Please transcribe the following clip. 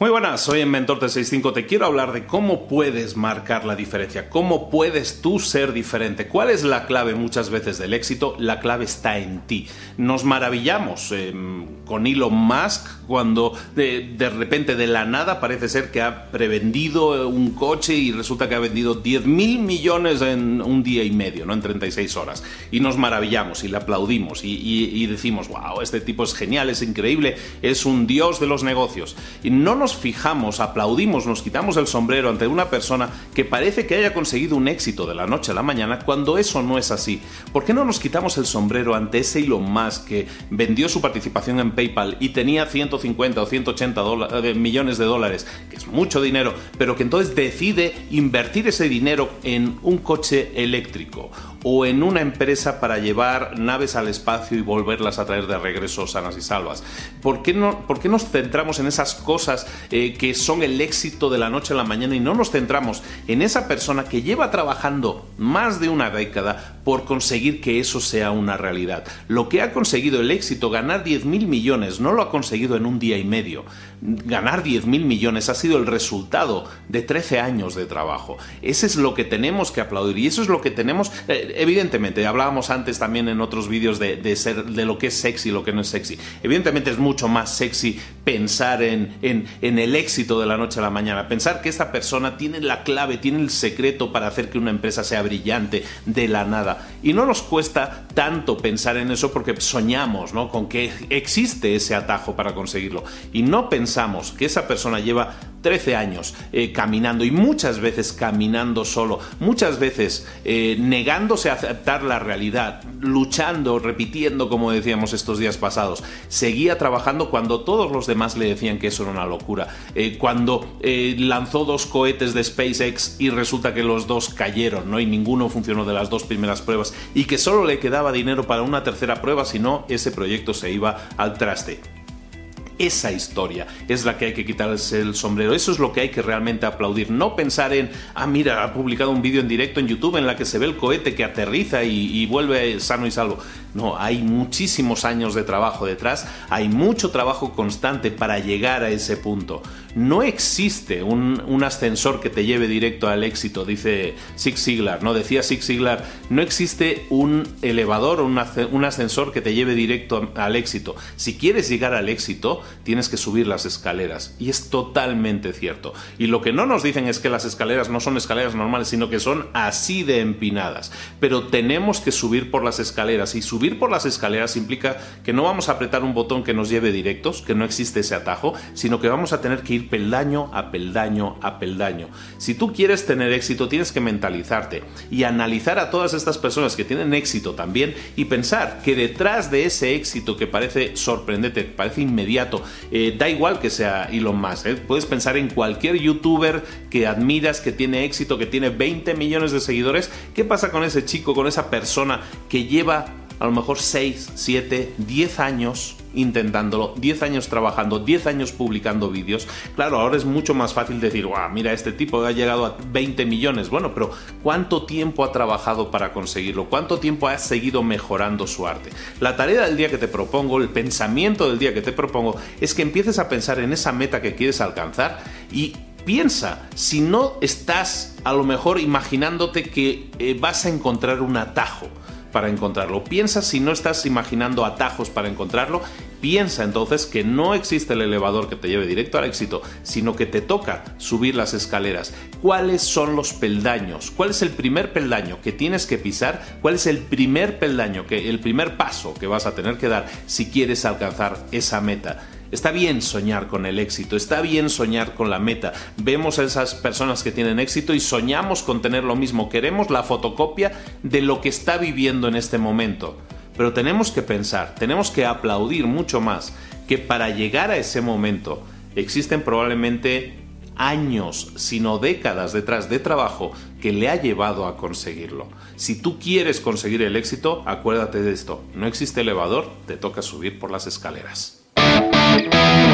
Muy buenas, soy en Mentor 365. Te quiero hablar de cómo puedes marcar la diferencia, cómo puedes tú ser diferente. ¿Cuál es la clave muchas veces del éxito? La clave está en ti. Nos maravillamos em, con Elon Musk cuando de, de, repente de la nada parece ser que ha prevendido un coche y resulta que ha vendido 10 mil millones en un día y medio, ¿no? en 36 horas. Y nos maravillamos y le aplaudimos y decimos, wow, este tipo es genial, es increíble, es un dios de los negocios. Y no nos fijamos, aplaudimos, nos quitamos el sombrero ante una persona que parece que haya conseguido un éxito de la noche a la mañana cuando eso no es así. ¿Por qué no nos quitamos el sombrero ante ese Elon Musk que vendió su participación en PayPal y tenía 150 o 180 eh, millones de dólares, que es mucho dinero, pero que entonces decide invertir ese dinero en un coche eléctrico o en una empresa para llevar naves al espacio y volverlas a traer de regreso sanas y salvas? ¿Por qué, no, por qué nos centramos en esas cosas eh, que son el éxito de la noche a la mañana y no nos centramos en esa persona que lleva trabajando más de una década por conseguir que eso sea una realidad? Lo que ha conseguido el éxito, ganar 10 mil millones, no lo ha conseguido en un día y medio. Ganar 10 mil millones ha sido el resultado de 13 años de trabajo. Ese es lo que tenemos que aplaudir y eso es lo que tenemos... Eh, evidentemente, hablábamos antes también en otros vídeos de, ser, de lo que es sexy y lo que no es sexy. Evidentemente es mucho más sexy pensar en, en, en, el éxito de la noche a la mañana, pensar que esta persona tiene la clave, tiene el secreto para hacer que una empresa sea brillante de la nada. Y no nos cuesta tanto pensar en eso porque soñamos ¿no? con que existe ese atajo para conseguirlo. Y no pensamos que esa persona lleva 13 años eh, caminando y muchas veces caminando solo, muchas veces eh, negándose a aceptar la realidad, luchando, repitiendo como decíamos estos días pasados. Seguía trabajando cuando todos los demás le decían que eso era una locura. Eh, cuando lanzó dos cohetes de SpaceX y resulta que los dos cayeron, ¿no? Y ninguno funcionó de las dos primeras pruebas y que solo le quedaba dinero para una tercera prueba, si no, ese proyecto se iba al traste. Esa historia es la que hay que quitarse el sombrero. Eso es lo que hay que realmente aplaudir. No pensar en, ah, mira, ha publicado un vídeo en directo en YouTube en la que se ve el cohete que aterriza y, y vuelve sano y salvo. No, hay muchísimos años de trabajo detrás, hay mucho trabajo constante para llegar a ese punto. No existe un, ascensor que te lleve directo al éxito, dice Zig Ziglar, ¿no? Decía Zig Ziglar, no existe un elevador o un, ascensor que te lleve directo al éxito. Si quieres llegar al éxito, tienes que subir las escaleras. Y es totalmente cierto. Y lo que no nos dicen es que las escaleras no son escaleras normales, sino que son así de empinadas. Pero tenemos que subir por las escaleras y subir por las escaleras implica que no vamos a apretar un botón que nos lleve directos, que no existe ese atajo, sino que vamos a tener que ir peldaño a peldaño a peldaño. Si tú quieres tener éxito, tienes que mentalizarte y analizar a todas estas personas que tienen éxito también y pensar que detrás de ese éxito que parece sorprendente, parece inmediato, eh, da igual que sea Elon Musk, ¿eh? puedes pensar en cualquier youtuber que admiras, que tiene éxito, que tiene 20 millones de seguidores, ¿qué pasa con ese chico, con esa persona que lleva a lo mejor 6, 7, 10 años intentándolo, 10 años trabajando, 10 años publicando vídeos. Claro, ahora es mucho más fácil decir, wow, mira, este tipo ha llegado a 20 millones. Bueno, pero ¿cuánto tiempo ha trabajado para conseguirlo? ¿Cuánto tiempo ha seguido mejorando su arte? La tarea del día que te propongo, el pensamiento del día que te propongo, es que empieces a pensar en esa meta que quieres alcanzar y piensa, si no estás a lo mejor imaginándote que eh, vas a encontrar un atajo para encontrarlo. Piensa si no estás imaginando atajos para encontrarlo. Piensa entonces que no existe el elevador que te lleve directo al éxito, sino que te toca subir las escaleras. ¿Cuáles son los peldaños? ¿Cuál es el primer peldaño que tienes que pisar? ¿Cuál es el primer peldaño, que, el primer paso que vas a tener que dar si quieres alcanzar esa meta? Está bien soñar con el éxito, está bien soñar con la meta. Vemos a esas personas que tienen éxito y soñamos con tener lo mismo. Queremos la fotocopia de lo que está viviendo en este momento. Pero tenemos que pensar, tenemos que aplaudir mucho más que para llegar a ese momento existen probablemente años, sino décadas detrás de trabajo que le ha llevado a conseguirlo. Si tú quieres conseguir el éxito, acuérdate de esto, no existe elevador, te toca subir por las escaleras. Thank you.